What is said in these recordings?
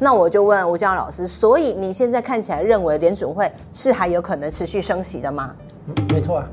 那我就问吴江老师，所以你现在看起来认为联准会是还有可能持续升息的吗？没错啊。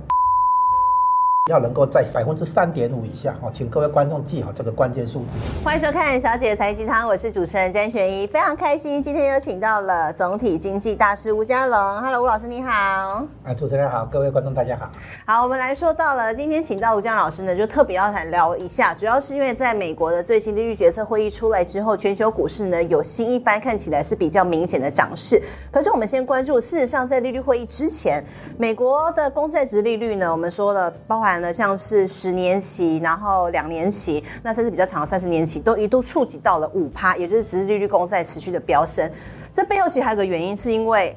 要能够在百分之三点五以下，哦，请各位观众记好这个关键数字。欢迎收看《小姐财经鸡汤》，我是主持人詹璇依，非常开心，今天又请到了总体经济大师吴家龙。Hello，吴老师你好。啊，主持人好，各位观众大家好。好，我们来说到了今天请到吴嘉隆老师呢，就特别要来聊一下，主要是因为在美国的最新利率决策会议出来之后，全球股市呢有新一番看起来是比较明显的涨势。可是我们先关注，事实上在利率会议之前，美国的公债值利率呢，我们说了包含。像是十年期，然后两年期，那甚至比较长的三十年期，都一度触及到了五趴，也就是殖利率公债持续的飙升。这背后其实还有个原因，是因为。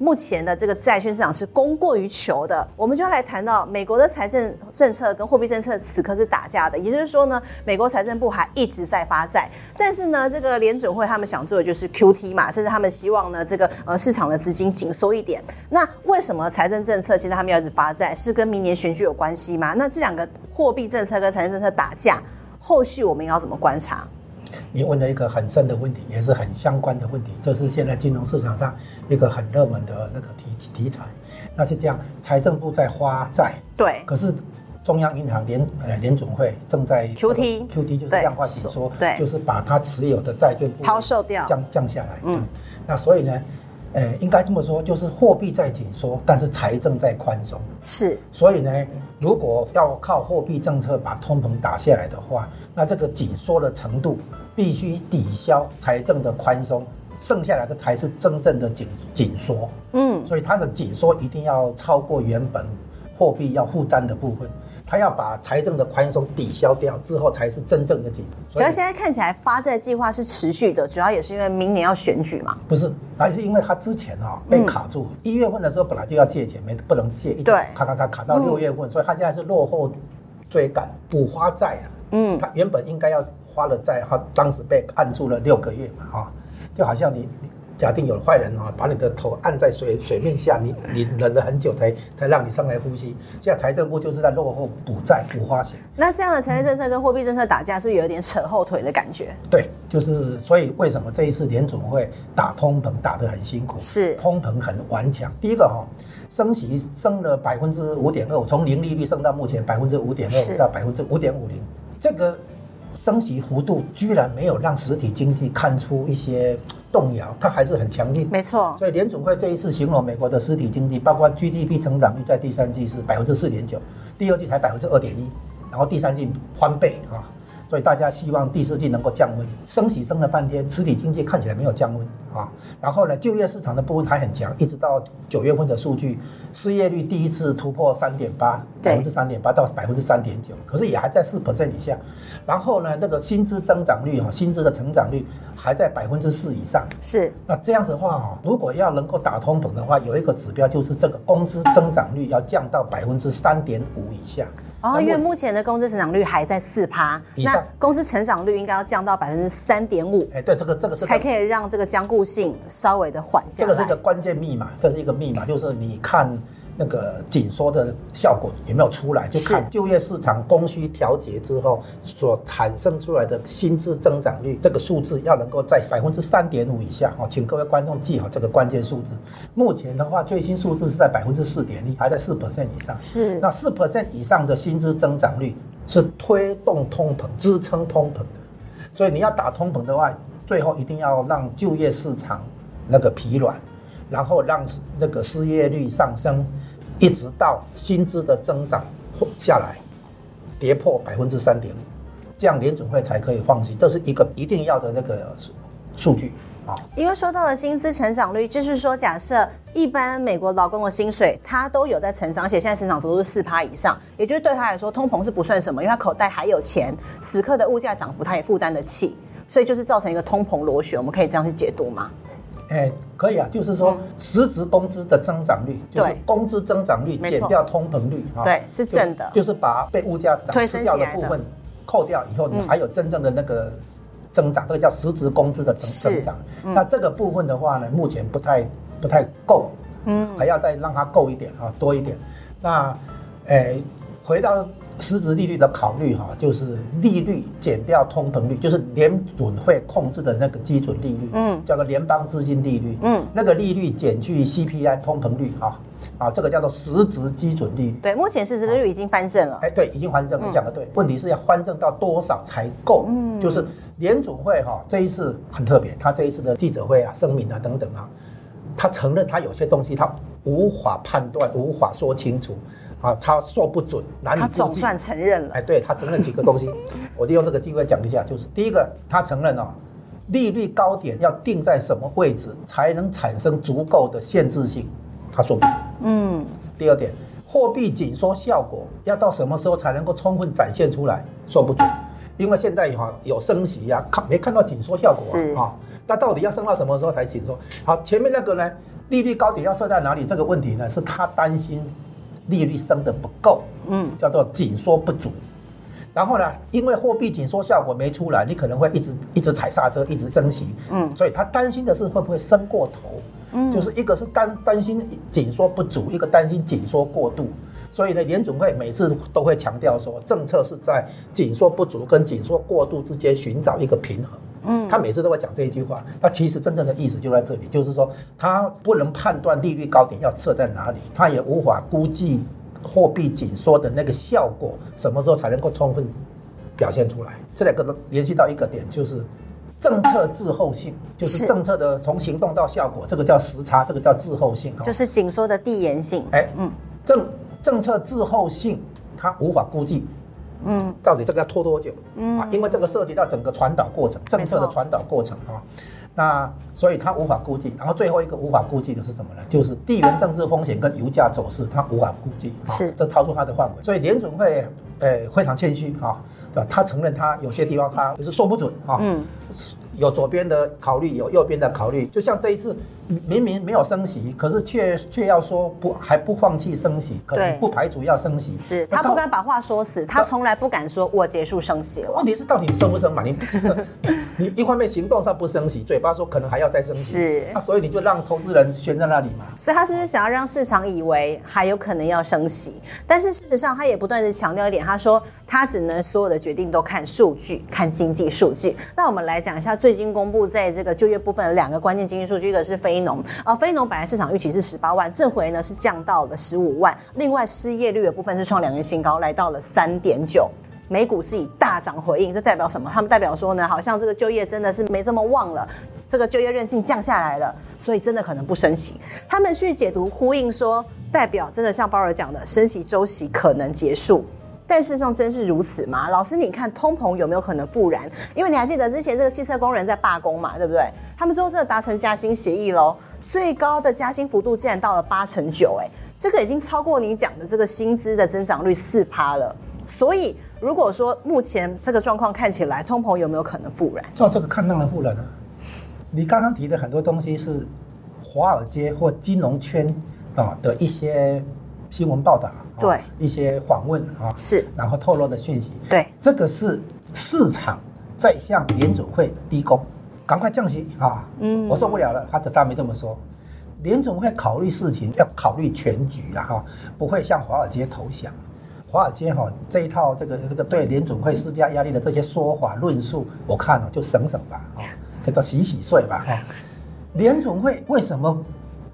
目前的这个债券市场是供过于求的，我们就要来谈到美国的财政政策跟货币政策此刻是打架的，也就是说呢，美国财政部还一直在发债，但是呢，这个联准会他们想做的就是 QT 嘛，甚至他们希望呢，这个呃市场的资金紧缩一点。那为什么财政政策现在他们要一直发债，是跟明年选举有关系吗？那这两个货币政策跟财政政策打架，后续我们要怎么观察？你问了一个很深的问题，也是很相关的问题，这是现在金融市场上一个很热门的那个题题材。那是这样，财政部在发债，对，可是中央银行联呃联总会正在 QT QT 就是量化紧缩，对，就是把它持有的债券抛售掉，降降下来。嗯，那所以呢，呃，应该这么说，就是货币在紧缩，但是财政在宽松。是，所以呢。如果要靠货币政策把通膨打下来的话，那这个紧缩的程度必须抵消财政的宽松，剩下来的才是真正的紧紧缩。嗯，所以它的紧缩一定要超过原本货币要负担的部分。他要把财政的宽松抵消掉之后，才是真正的紧。所以现在看起来发债计划是持续的，主要也是因为明年要选举嘛？不是，还是因为他之前啊被卡住。一、嗯、月份的时候本来就要借钱，没不能借，一直卡卡卡卡到六月份，嗯、所以他现在是落后追赶补发债啊。嗯，他原本应该要发了债，他当时被按住了六个月嘛，哈，就好像你。假定有坏人啊，把你的头按在水水面下，你你忍了很久才才让你上来呼吸。现在财政部就是在落后补债补花钱。那这样的财政政策跟货币政策打架，是不是有点扯后腿的感觉？对，就是所以为什么这一次联总会打通膨打得很辛苦？是通膨很顽强。第一个哈，升息升了百分之五点二五，从零利率升到目前百分之五点二到百分之五点五零，这个升息幅度居然没有让实体经济看出一些。动摇，它还是很强劲。没错，所以联总会这一次形容美国的实体经济，包括 GDP 成长率在第三季是百分之四点九，第二季才百分之二点一，然后第三季翻倍啊。所以大家希望第四季能够降温，升息升了半天，实体经济看起来没有降温啊。然后呢，就业市场的部分还很强，一直到九月份的数据，失业率第一次突破三点八，百分之三点八到百分之三点九，可是也还在四 percent 以下。然后呢，那个薪资增长率哈，薪资的成长率还在百分之四以上。是，那这样的话哈，如果要能够打通膨的话，有一个指标就是这个工资增长率要降到百分之三点五以下。哦，因为目前的工资成长率还在四趴，那工资成长率应该要降到百分之三点五。哎，对，这个这个是才可以让这个僵固性稍微的缓下来。这个是一个关键密码，这是一个密码，就是你看。那个紧缩的效果有没有出来？就看就业市场供需调节之后所产生出来的薪资增长率，这个数字要能够在百分之三点五以下。哦，请各位观众记好这个关键数字。目前的话，最新数字是在百分之四点一，还在四 percent 以上。是，那四 percent 以上的薪资增长率是推动通膨、支撑通膨的。所以你要打通膨的话，最后一定要让就业市场那个疲软，然后让那个失业率上升。一直到薪资的增长下来，跌破百分之三点五，这样联准会才可以放心。这是一个一定要的那个数据啊。因为说到了薪资成长率，就是说，假设一般美国劳工的薪水，它都有在成长，而且现在成长幅度是四趴以上，也就是对他来说，通膨是不算什么，因为他口袋还有钱，此刻的物价涨幅他也负担得起，所以就是造成一个通膨螺旋。我们可以这样去解读吗？哎，可以啊，就是说实质工资的增长率，就是工资增长率减掉通膨率啊，对，是正的，就是把被物价涨失掉的部分扣掉以后，你还有真正的那个增长，这个叫实质工资的增增长。那这个部分的话呢，目前不太不太够，嗯，还要再让它够一点啊，多一点。那，哎，回到。实质利率的考虑哈，就是利率减掉通膨率，就是联准会控制的那个基准利率，嗯，叫做联邦资金利率，嗯，那个利率减去 CPI 通膨率啊，啊，这个叫做实质基准利率。对，目前实质利率已经翻正了。哎，对，已经翻正，你讲的对。问题是要翻正到多少才够？嗯，就是联准会哈这一次很特别，他这一次的记者会啊、声明啊等等啊，他承认他有些东西他无法判断、无法说清楚。啊，他说不准，难以。他总算承认了。哎，对，他承认几个东西，我利用这个机会讲一下，就是第一个，他承认啊，利率高点要定在什么位置才能产生足够的限制性，他说不准。嗯。第二点，货币紧缩效果要到什么时候才能够充分展现出来，说不准，因为现在哈有升息呀，看没看到紧缩效果啊？那到底要升到什么时候才紧缩？好，前面那个呢，利率高点要设在哪里？这个问题呢，是他担心。利率升得不够，嗯，叫做紧缩不足。然后呢，因为货币紧缩效果没出来，你可能会一直一直踩刹车，一直升息，嗯，所以他担心的是会不会升过头，嗯，就是一个是担担心紧缩不足，一个担心紧缩过度。所以呢，联准会每次都会强调说，政策是在紧缩不足跟紧缩过度之间寻找一个平衡。嗯，他每次都会讲这一句话，他其实真正的意思就在这里，就是说他不能判断利率高点要设在哪里，他也无法估计货币紧缩的那个效果什么时候才能够充分表现出来。这两个都联系到一个点，就是政策滞后性，就是政策的从行动到效果，这个叫时差，这个叫滞后性，就是紧缩的递延性。哎，嗯，政政策滞后性，它无法估计。嗯，到底这个要拖多久？嗯啊，因为这个涉及到整个传导过程，政策的传导过程啊，那所以它无法估计。然后最后一个无法估计的是什么呢？就是地缘政治风险跟油价走势，它无法估计，是这超出它的范围。所以联准会呃非常谦虚啊，对吧？他承认他有些地方他就是说不准啊。嗯。有左边的考虑，有右边的考虑。就像这一次，明明没有升息，可是却却要说不还不放弃升息，可能不排除要升息。是他不敢把话说死，他从来不敢说我结束升息了。问 题是到底升不升嘛？你你一方面行动上不升息，嘴巴说可能还要再升息。是，那所以你就让投资人悬在那里嘛。所以他是不是想要让市场以为还有可能要升息？但是事实上，他也不断的强调一点，他说他只能所有的决定都看数据，看经济数据。那我们来讲一下最。近公布在这个就业部分的两个关键经济数据，一个是非农，啊，非农本来市场预期是十八万，这回呢是降到了十五万。另外失业率的部分是创两年新高，来到了三点九。美股是以大涨回应，这代表什么？他们代表说呢，好像这个就业真的是没这么旺了，这个就业韧性降下来了，所以真的可能不升息。他们去解读呼应说，代表真的像鲍尔讲的，升息周期可能结束。但事实上真是如此吗？老师，你看通膨有没有可能复燃？因为你还记得之前这个汽车工人在罢工嘛，对不对？他们最后真的达成加薪协议喽，最高的加薪幅度竟然到了八成九，哎，这个已经超过你讲的这个薪资的增长率四趴了。所以如果说目前这个状况看起来，通膨有没有可能复燃？照这个看，当然复燃了。你刚刚提的很多东西是华尔街或金融圈啊的一些新闻报道。对一些访问啊，是，然后透露的讯息，对，这个是市场在向联准会逼宫，赶快降息啊！嗯，我受不了了，他他没这么说，联准会考虑事情要考虑全局了哈，不会向华尔街投降。华尔街哈这一套这个这个对联准会施加压力的这些说法论述，我看了就省省吧啊，叫做洗洗睡吧哈。联准会为什么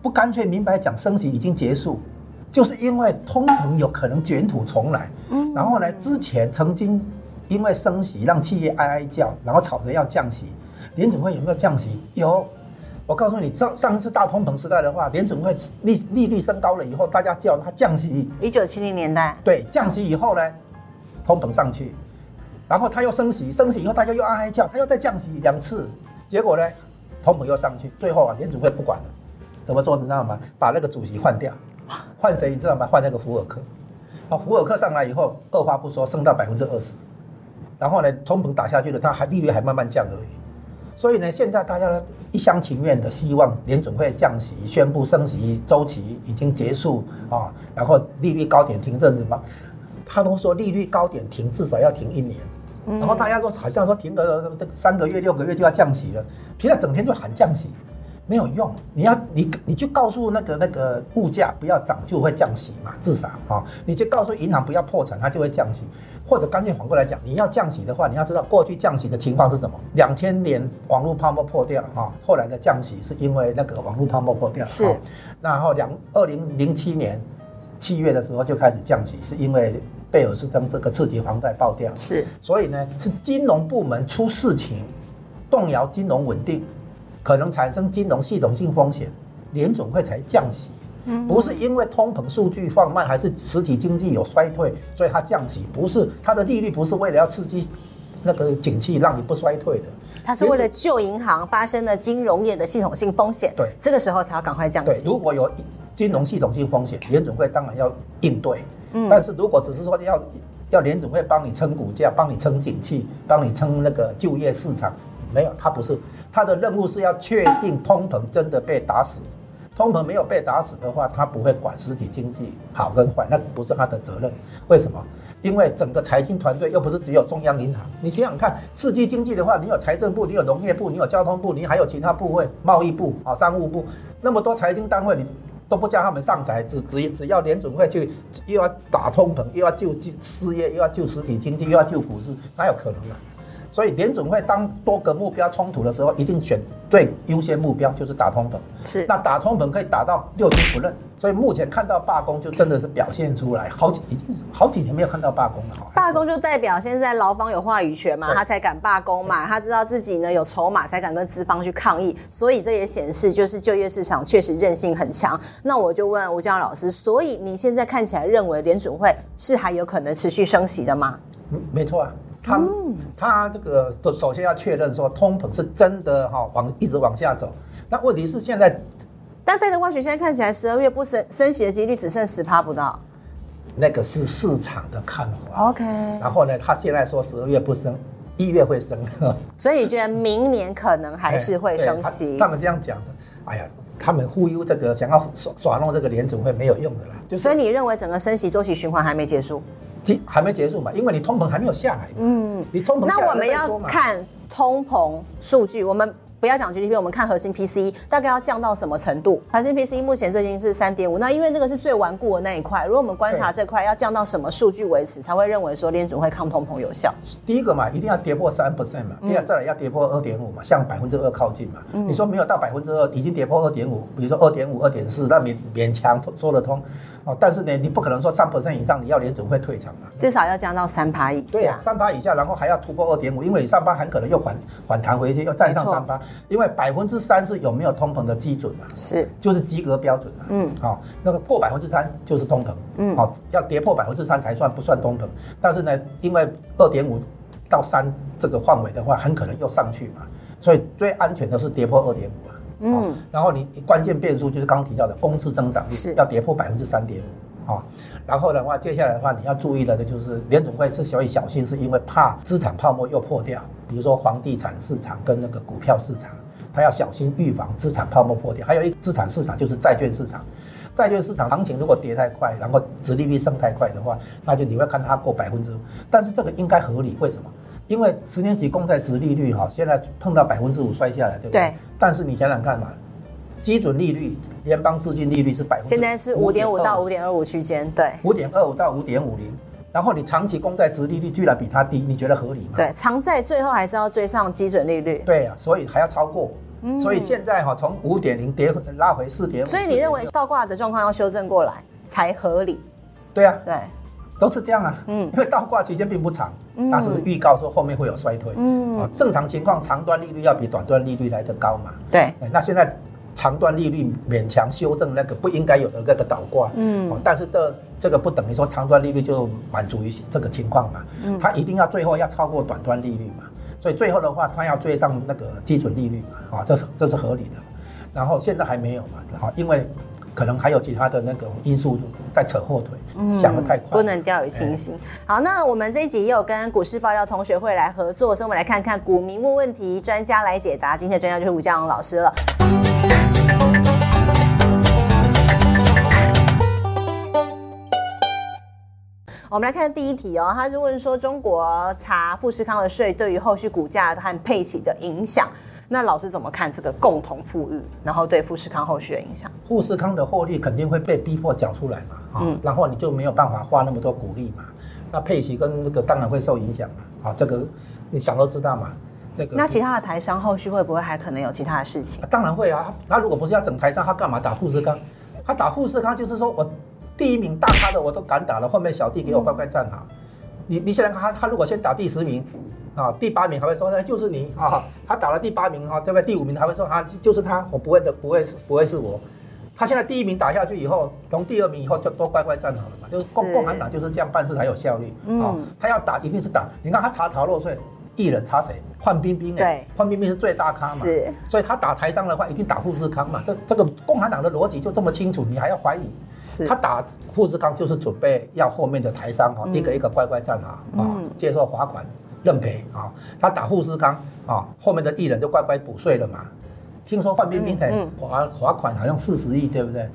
不干脆明白讲升息已经结束？就是因为通膨有可能卷土重来，嗯，然后呢，之前曾经因为升息让企业哀哀叫，然后吵着要降息，联准会有没有降息？有，我告诉你，上上一次大通膨时代的话，联准会利利率升高了以后，大家叫它降息。一九七零年代，对，降息以后呢，通膨上去，然后它又升息，升息以后大家又哀哀叫，它又再降息两次，结果呢，通膨又上去，最后啊，联准会不管了，怎么做你知道吗？把那个主席换掉。换谁你知道吗？换那个福尔克，啊，福尔克上来以后，二话不说升到百分之二十，然后呢，通膨打下去了，它还利率还慢慢降而已，所以呢，现在大家一厢情愿的希望联准会降息，宣布升息周期已经结束啊，然后利率高点停阵子嘛，他都说利率高点停至少要停一年，然后大家都好像说停个三个月、六个月就要降息了，现在整天就喊降息。没有用，你要你你就告诉那个那个物价不要涨，就会降息嘛，至少啊，你就告诉银行不要破产，它就会降息，或者干脆反过来讲，你要降息的话，你要知道过去降息的情况是什么？两千年网络泡沫破掉哈，后来的降息是因为那个网络泡沫破掉是，然后两二零零七年七月的时候就开始降息，是因为贝尔斯登这个次级房贷爆掉是，所以呢是金融部门出事情，动摇金融稳定。可能产生金融系统性风险，联总会才降息，不是因为通膨数据放慢，还是实体经济有衰退，所以它降息，不是它的利率不是为了要刺激那个景气，让你不衰退的，它是为了救银行发生的金融业的系统性风险，对，这个时候才要赶快降息。如果有金融系统性风险，联准会当然要应对，嗯。但是如果只是说要要联准会帮你撑股价，帮你撑景气，帮你撑那个就业市场，没有，它不是。他的任务是要确定通膨真的被打死，通膨没有被打死的话，他不会管实体经济好跟坏，那不是他的责任。为什么？因为整个财经团队又不是只有中央银行。你想想看，刺激经济的话，你有财政部，你有农业部，你有交通部，你还有其他部位，贸易部啊、商务部，那么多财经单位，你都不叫他们上台，只只只要联准会去又要打通膨，又要救失业，又要救实体经济，又要救股市，哪有可能啊？所以联准会当多个目标冲突的时候，一定选最优先目标就是打通膨。是，那打通膨可以打到六亲不认。所以目前看到罢工，就真的是表现出来好几已经是好几年没有看到罢工了。罢工就代表现在劳方有话语权嘛，他才敢罢工嘛，他知道自己呢有筹码，才敢跟资方去抗议。所以这也显示就是就业市场确实韧性很强。那我就问吴江老师，所以你现在看起来认为联准会是还有可能持续升息的吗？嗯，没错啊。他他这个首先要确认说通膨是真的哈往一直往下走，那问题是现在，但费德万学现在看起来十二月不升升息的几率只剩十趴不到，那个是市场的看法。OK，然后呢，他现在说十二月不升，一月会升，所以你觉得明年可能还是会升息？他们这样讲的，哎呀，他们忽悠这个想要耍耍弄这个联总会没有用的啦。就所以你认为整个升息周期循环还没结束？还没结束嘛？因为你通膨还没有下来。嗯，你通膨。那我们要看通膨数据，我们不要讲 GDP，我们看核心 PCE 大概要降到什么程度？核心 PCE 目前最近是三点五，那因为那个是最顽固的那一块。如果我们观察这块，要降到什么数据为止才会认为说联储会抗通膨有效？第一个嘛，一定要跌破三 percent 嘛。第二，再来要跌破二点五嘛，向百分之二靠近嘛。嗯、你说没有到百分之二，已经跌破二点五，比如说二点五、二点四，那勉勉强说得通。哦，但是呢，你不可能说三 percent 以上，你要联准会退场嘛？至少要降到三趴以下。对啊，三趴以下，然后还要突破二点五，因为你三趴很可能又反反弹回去，又站上三趴。因为百分之三是有没有通膨的基准嘛？是，就是及格标准啊。嗯，好，那个过百分之三就是通膨。嗯，好，要跌破百分之三才算不算通膨。但是呢，因为二点五到三这个范围的话，很可能又上去嘛，所以最安全的是跌破二点五。嗯，然后你关键变数就是刚刚提到的工资增长率要跌破百分之三点五啊，然后的话，接下来的话你要注意的就是联总会是所以小心，是因为怕资产泡沫又破掉，比如说房地产市场跟那个股票市场，他要小心预防资产泡沫破掉。还有一个资产市场就是债券市场，债券市场行情如果跌太快，然后殖利率升太快的话，那就你会看它过百分之五，但是这个应该合理，为什么？因为十年期公债值利率哈，现在碰到百分之五摔下来，对不对？对。但是你想想看嘛，基准利率、联邦资金利率是百分之，现在是五点五到五点二五区间，对。五点二五到五点五零，然后你长期公债值利率居然比它低，你觉得合理吗？对，长债最后还是要追上基准利率。对呀、啊，所以还要超过。嗯。所以现在哈，从五点零跌拉回四点五。所以你认为倒挂的状况要修正过来才合理？对、啊。对。都是这样啊，嗯，因为倒挂期间并不长，但是预告说后面会有衰退，嗯，啊，正常情况长端利率要比短端利率来得高嘛，对，那现在长端利率勉强修正那个不应该有的那个倒挂，嗯，但是这这个不等于说长端利率就满足于这个情况嘛，嗯，它一定要最后要超过短端利率嘛，所以最后的话它要追上那个基准利率嘛，啊，这是这是合理的，然后现在还没有嘛，好，因为。可能还有其他的那个因素在扯后腿，嗯、想得太快，不能掉以轻心。欸、好，那我们这一集也有跟股市爆料同学会来合作，所以我们来看看股民问问题，专家来解答。今天的专家就是吴家荣老师了。我们来看第一题哦，他是问说中国查富士康的税对于后续股价和配息的影响。那老师怎么看这个共同富裕，然后对富士康后续的影响？富士康的获利肯定会被逼迫缴出来嘛，啊、嗯，然后你就没有办法花那么多股利嘛，那配息跟那个当然会受影响嘛，啊，这个你想都知道嘛，那个。那其他的台商后续会不会还可能有其他的事情？啊、当然会啊，他如果不是要整台商，他干嘛打富士康？他打富士康就是说我第一名大咖的我都敢打了，后面小弟给我乖乖站好。嗯、你你想想看他，他如果先打第十名。啊，第八名还会说，哎，就是你啊！他打了第八名哈，对不对？第五名还会说，啊，就是他，我不会的，不会是，不会是我。他现在第一名打下去以后，从第二名以后就都乖乖站好了嘛。就是共共产党就是这样办事才有效率。嗯，他要打一定是打。你看他查逃漏税，艺人查谁？范冰冰。对，范冰冰是最大咖嘛。是。所以他打台商的话，一定打富士康嘛。这这个共产党的逻辑就这么清楚，你还要怀疑？是。他打富士康就是准备要后面的台商哈，一个一个乖乖站好啊，接受罚款。认赔啊！他打富士康啊，后面的艺人就乖乖补税了嘛。听说范冰冰才罚罚款好像四十亿，对不对？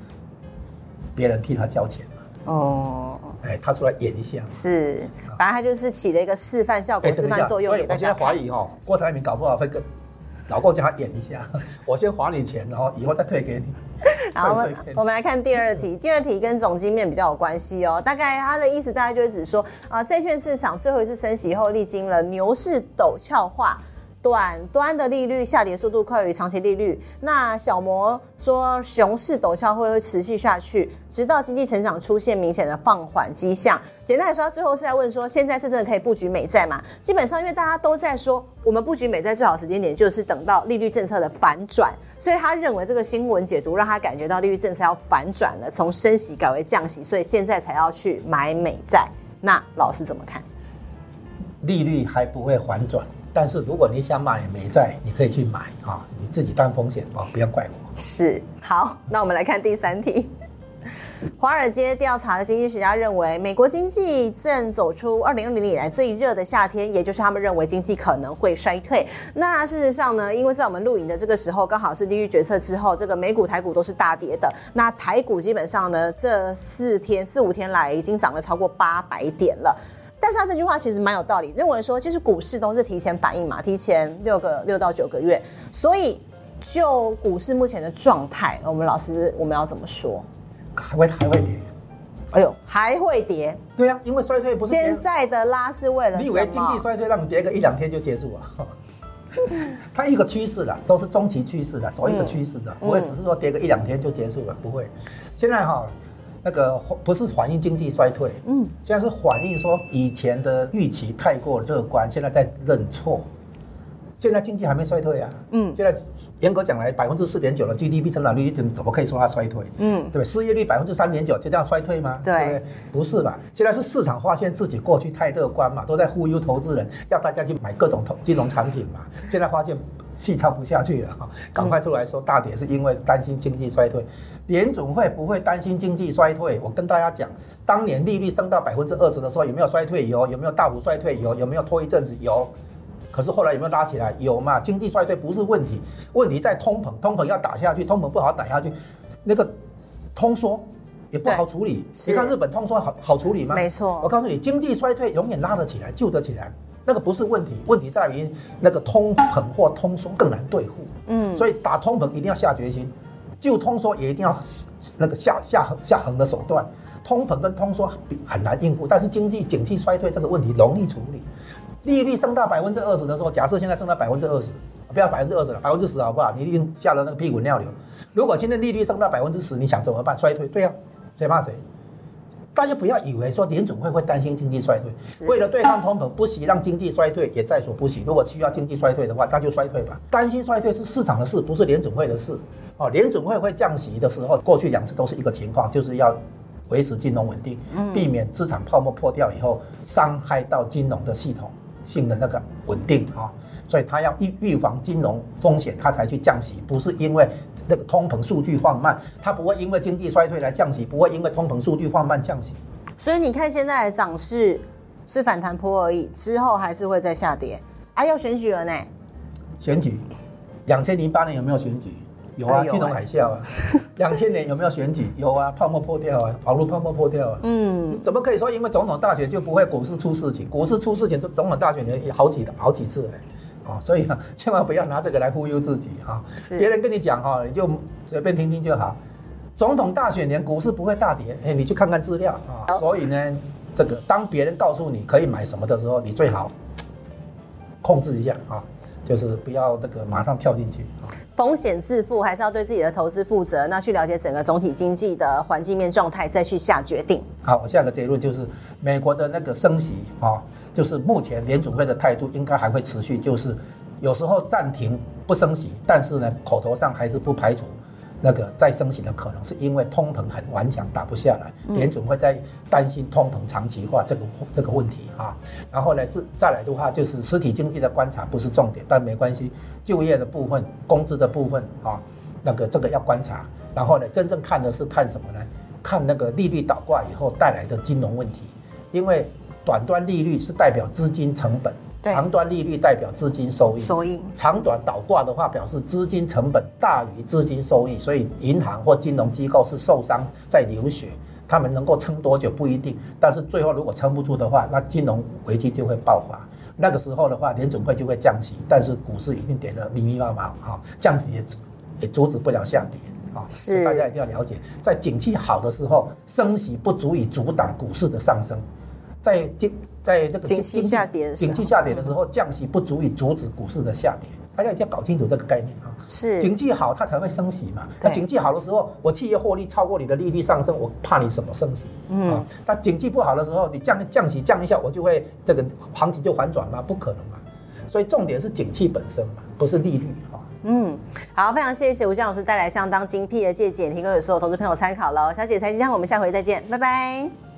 别人替他交钱哦，哎，他出来演一下。是，反正他就是起了一个示范效果，示范作用。所以我现在怀疑哦，郭台铭搞不好会跟老公叫他演一下，我先还你钱，然后以后再退给你。好，我们我们来看第二题。第二题跟总经面比较有关系哦。大概他的意思大概就是指说啊，债券市场最后一次升息以后，历经了牛市陡峭化。短端的利率下跌速度快于长期利率，那小摩说熊市陡峭会会持续下去，直到经济成长出现明显的放缓迹象。简单来说，他最后是在问说，现在是真的可以布局美债吗？基本上，因为大家都在说，我们布局美债最好时间点就是等到利率政策的反转，所以他认为这个新闻解读让他感觉到利率政策要反转了，从升息改为降息，所以现在才要去买美债。那老师怎么看？利率还不会反转。但是如果你想买美债，你可以去买啊，你自己担风险啊，不要怪我。是，好，那我们来看第三题。华尔街调查的经济学家认为，美国经济正走出二零二零年以来最热的夏天，也就是他们认为经济可能会衰退。那事实上呢，因为在我们录影的这个时候，刚好是利率决策之后，这个美股、台股都是大跌的。那台股基本上呢，这四天、四五天来已经涨了超过八百点了。但是他这句话其实蛮有道理，认为说其实股市都是提前反应嘛，提前六个六到九个月，所以就股市目前的状态，我们老师我们要怎么说？还会还会跌？哎呦，还会跌？对呀、啊，因为衰退不是现在的拉是为了？你以为经济衰退让你跌个一两天就结束了？它一个趋势了，都是中期趋势的，走一个趋势的，嗯、不会只是说跌个一两天就结束了，不会。现在哈。那个不是反映经济衰退，嗯，现在是反映说以前的预期太过乐观，现在在认错。现在经济还没衰退啊，嗯，现在严格讲来，百分之四点九的 GDP 增长率，你怎怎么可以说它衰退？嗯，对，失业率百分之三点九，就这样衰退吗？对，对，不是吧？现在是市场发现自己过去太乐观嘛，都在忽悠投资人，要大家去买各种投金融产品嘛，现在发现戏唱不下去了，赶快出来说大跌是因为担心经济衰退。联总会不会担心经济衰退？我跟大家讲，当年利率升到百分之二十的时候，有没有衰退？有。有没有大幅衰退？有。有没有拖一阵子？有。可是后来有没有拉起来？有嘛？经济衰退不是问题，问题在通膨，通膨要打下去，通膨不好打下去，那个通缩也不好处理。你看日本通缩好好处理吗？没错。我告诉你，经济衰退永远拉得起来，救得起来，那个不是问题，问题在于那个通膨或通缩更难对付。嗯。所以打通膨一定要下决心。就通缩也一定要那个下下下横的手段，通膨跟通缩很难应付，但是经济景气衰退这个问题容易处理。利率升到百分之二十的时候，假设现在升到百分之二十，不要百分之二十了，百分之十好不好？你一定吓得那个屁滚尿流。如果今天利率升到百分之十，你想怎么办？衰退？对啊，谁怕谁？大家不要以为说联准会会担心经济衰退，为了对抗通膨，不惜让经济衰退也在所不惜。如果需要经济衰退的话，那就衰退吧。担心衰退是市场的事，不是联准会的事。哦，联准会会降息的时候，过去两次都是一个情况，就是要维持金融稳定，避免资产泡沫破掉以后伤害到金融的系统性的那个稳定啊。所以他要预预防金融风险，他才去降息，不是因为那个通膨数据放慢，它不会因为经济衰退来降息，不会因为通膨数据放慢降息。所以你看现在的涨势是反弹坡而已，之后还是会再下跌。啊，要选举了呢？选举，两千零八年有没有选举？有啊，金融海啸啊。两千年有没有选举？有啊，泡沫破掉啊，网络泡沫破掉啊。嗯，怎么可以说因为总统大选就不会股市出事情？股市出事情，都总统大选也好几好几次哎，啊，所以啊，千万不要拿这个来忽悠自己啊。是，别人跟你讲哈，你就随便听听就好。总统大选年股市不会大跌，哎，你去看看资料啊。所以呢，这个当别人告诉你可以买什么的时候，你最好控制一下啊。就是不要那个马上跳进去，风险自负，还是要对自己的投资负责。那去了解整个总体经济的环境面状态，再去下决定。好，我下个结论就是，美国的那个升息啊，就是目前联准会的态度应该还会持续，就是有时候暂停不升息，但是呢，口头上还是不排除。那个再升息的可能是因为通膨很顽强，打不下来，联总会在担心通膨长期化这个这个问题啊。然后呢，再再来的话就是实体经济的观察不是重点，但没关系，就业的部分、工资的部分啊，那个这个要观察。然后呢，真正看的是看什么呢？看那个利率倒挂以后带来的金融问题，因为短端利率是代表资金成本。长端利率代表资金收益，收益长短倒挂的话，表示资金成本大于资金收益，所以银行或金融机构是受伤在流血，他们能够撑多久不一定，但是最后如果撑不住的话，那金融危机就会爆发。那个时候的话，联准会就会降息，但是股市一定跌得密密麻麻哈，降息也也阻止不了下跌啊。是，大家一定要了解，在景气好的时候，升息不足以阻挡股市的上升。在经在这个景气下跌的时候，景气下跌的时候，降息不足以阻止股市的下跌，大家一定要搞清楚这个概念啊。是，景气好，它才会升息嘛。那景气好的时候，我企业获利超过你的利率上升，我怕你什么升息？嗯，那景气不好的时候，你降降息降一下，我就会这个行情就反转吗？不可能嘛。所以重点是景气本身嘛，不是利率啊。嗯，好，非常谢谢吴江老师带来相当精辟的见解，提供给所有投资朋友参考了。小姐财经台，我们下回再见，拜拜。